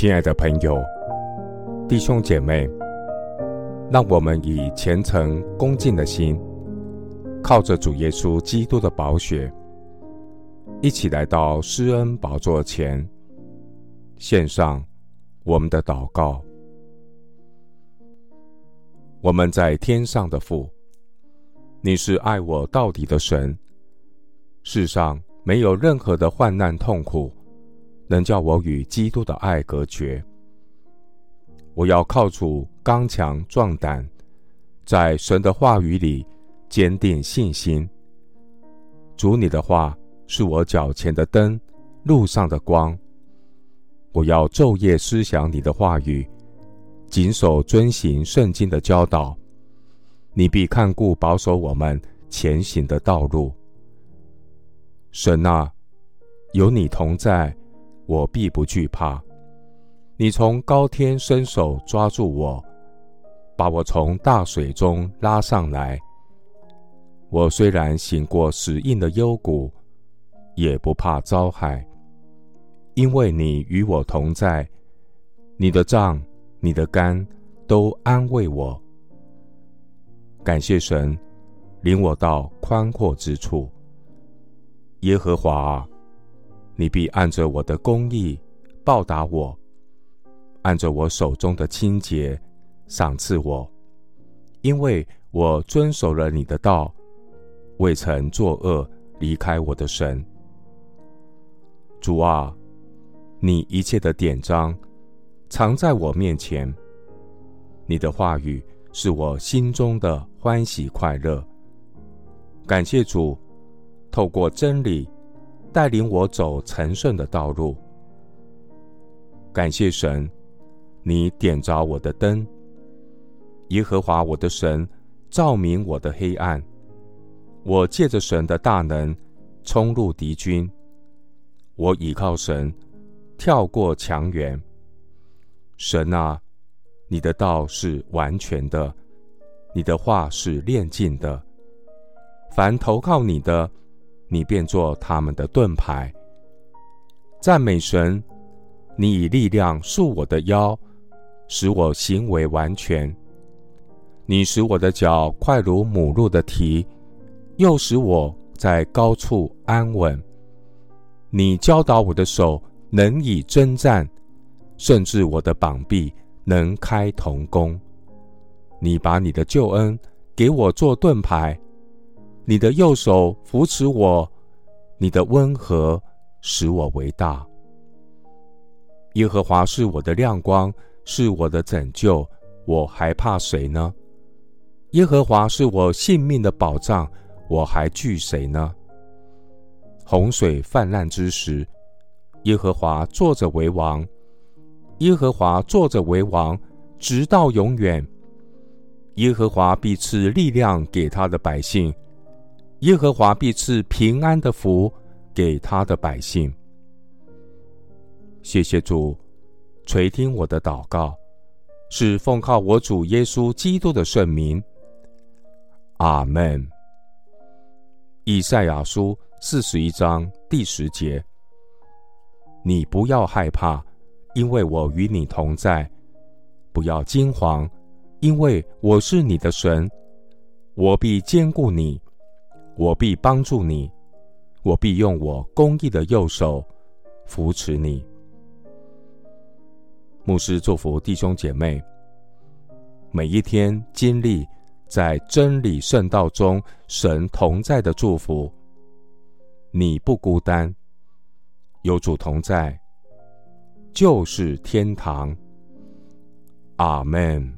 亲爱的朋友、弟兄姐妹，让我们以虔诚恭敬的心，靠着主耶稣基督的宝血，一起来到施恩宝座前，献上我们的祷告。我们在天上的父，你是爱我到底的神。世上没有任何的患难痛苦，能叫我与基督的爱隔绝。我要靠主刚强壮胆，在神的话语里坚定信心。主你的话是我脚前的灯，路上的光。我要昼夜思想你的话语，谨守遵行圣经的教导。你必看顾保守我们前行的道路。神啊，有你同在。我必不惧怕，你从高天伸手抓住我，把我从大水中拉上来。我虽然行过死荫的幽谷，也不怕遭害，因为你与我同在。你的杖、你的竿都安慰我。感谢神，领我到宽阔之处。耶和华啊。你必按着我的公义报答我，按着我手中的清洁赏赐我，因为我遵守了你的道，未曾作恶离开我的神。主啊，你一切的典章藏在我面前，你的话语是我心中的欢喜快乐。感谢主，透过真理。带领我走成圣的道路。感谢神，你点着我的灯。耶和华我的神，照明我的黑暗。我借着神的大能，冲入敌军。我倚靠神，跳过墙垣。神啊，你的道是完全的，你的话是炼净的。凡投靠你的。你便做他们的盾牌。赞美神，你以力量束我的腰，使我行为完全。你使我的脚快如母鹿的蹄，又使我在高处安稳。你教导我的手能以征战，甚至我的膀臂能开铜弓。你把你的救恩给我做盾牌。你的右手扶持我，你的温和使我为大。耶和华是我的亮光，是我的拯救，我还怕谁呢？耶和华是我性命的保障，我还惧谁呢？洪水泛滥之时，耶和华坐着为王，耶和华坐着为王，直到永远。耶和华必赐力量给他的百姓。耶和华必赐平安的福给他的百姓。谢谢主垂听我的祷告，是奉靠我主耶稣基督的圣名。阿门。以赛亚书四十一章第十节：你不要害怕，因为我与你同在；不要惊惶，因为我是你的神，我必坚固你。我必帮助你，我必用我公义的右手扶持你。牧师祝福弟兄姐妹，每一天经历在真理圣道中神同在的祝福。你不孤单，有主同在，就是天堂。阿门。